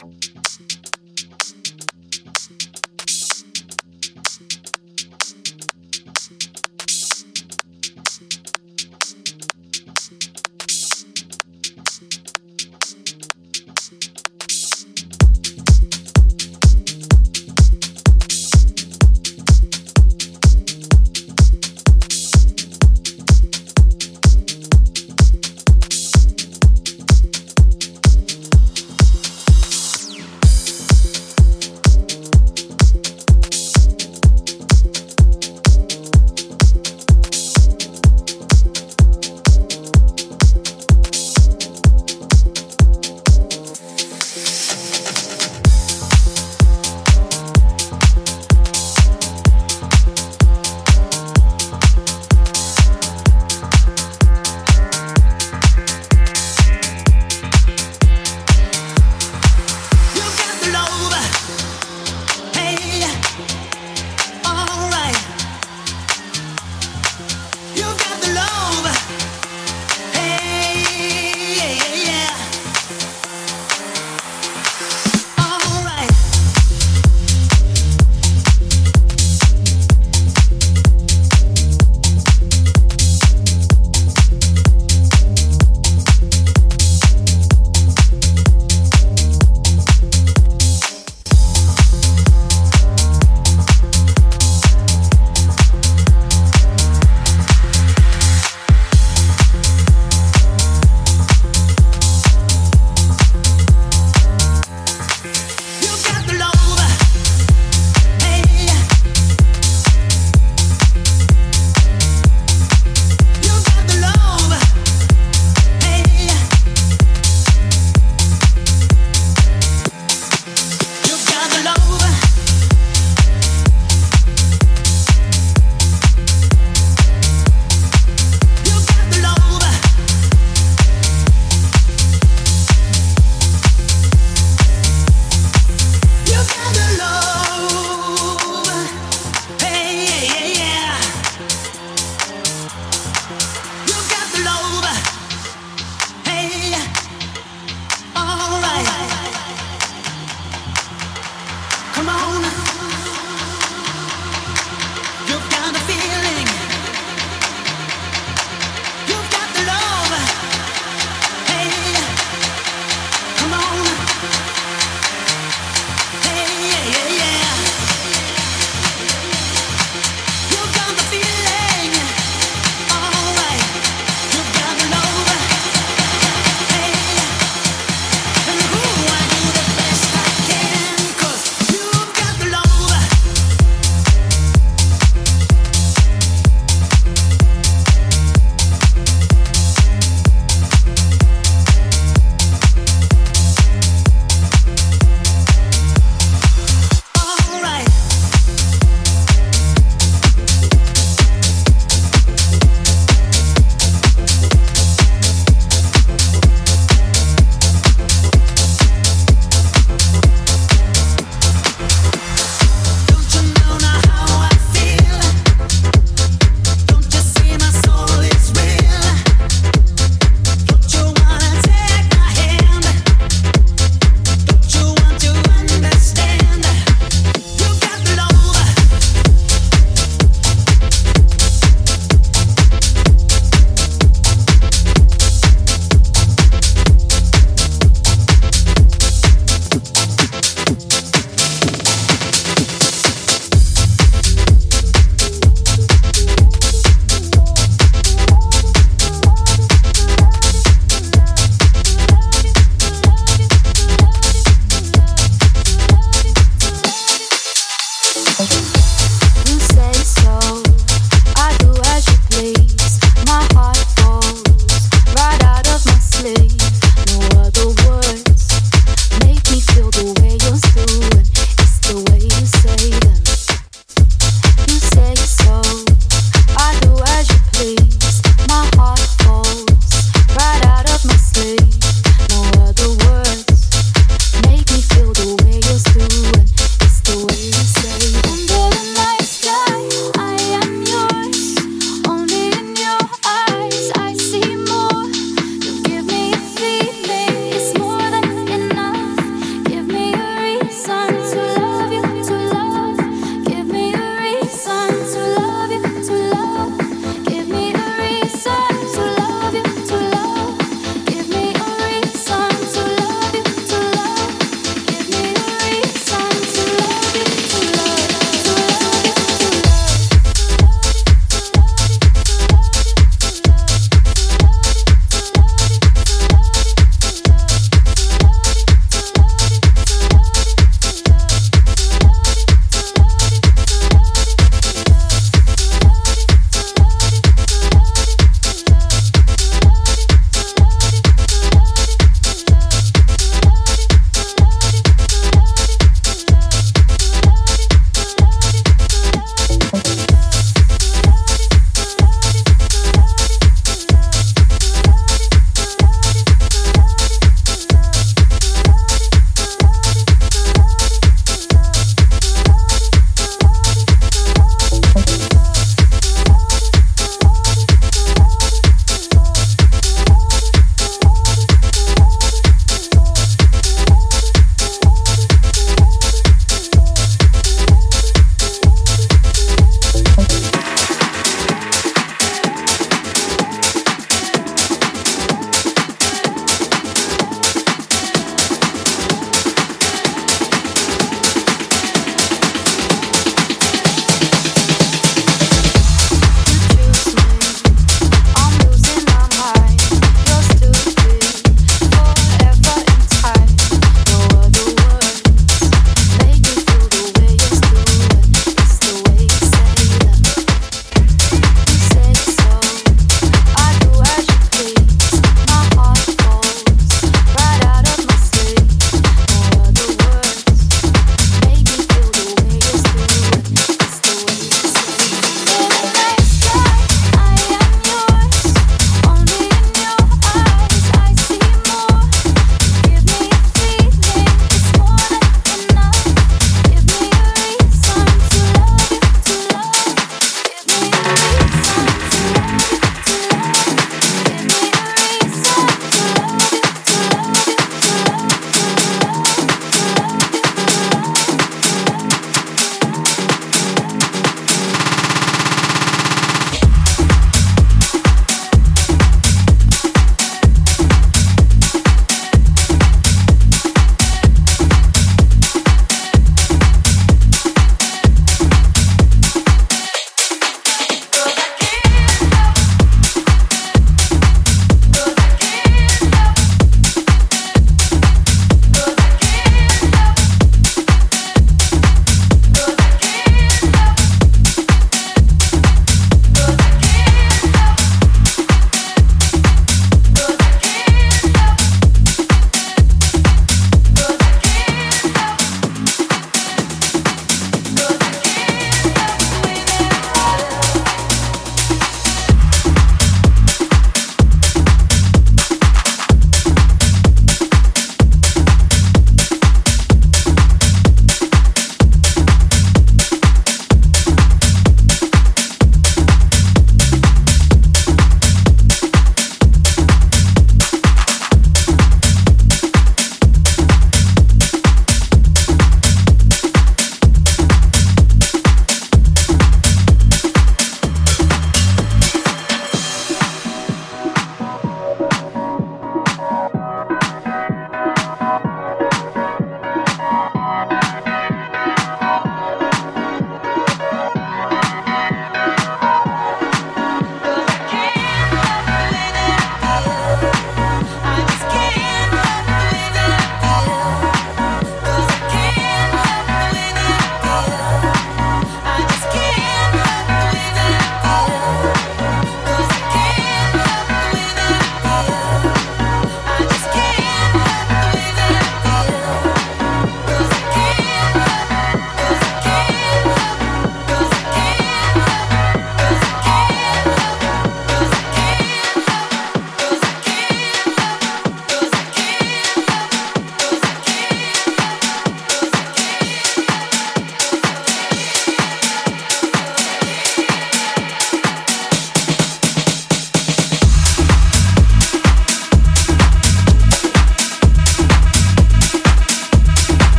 Thank you.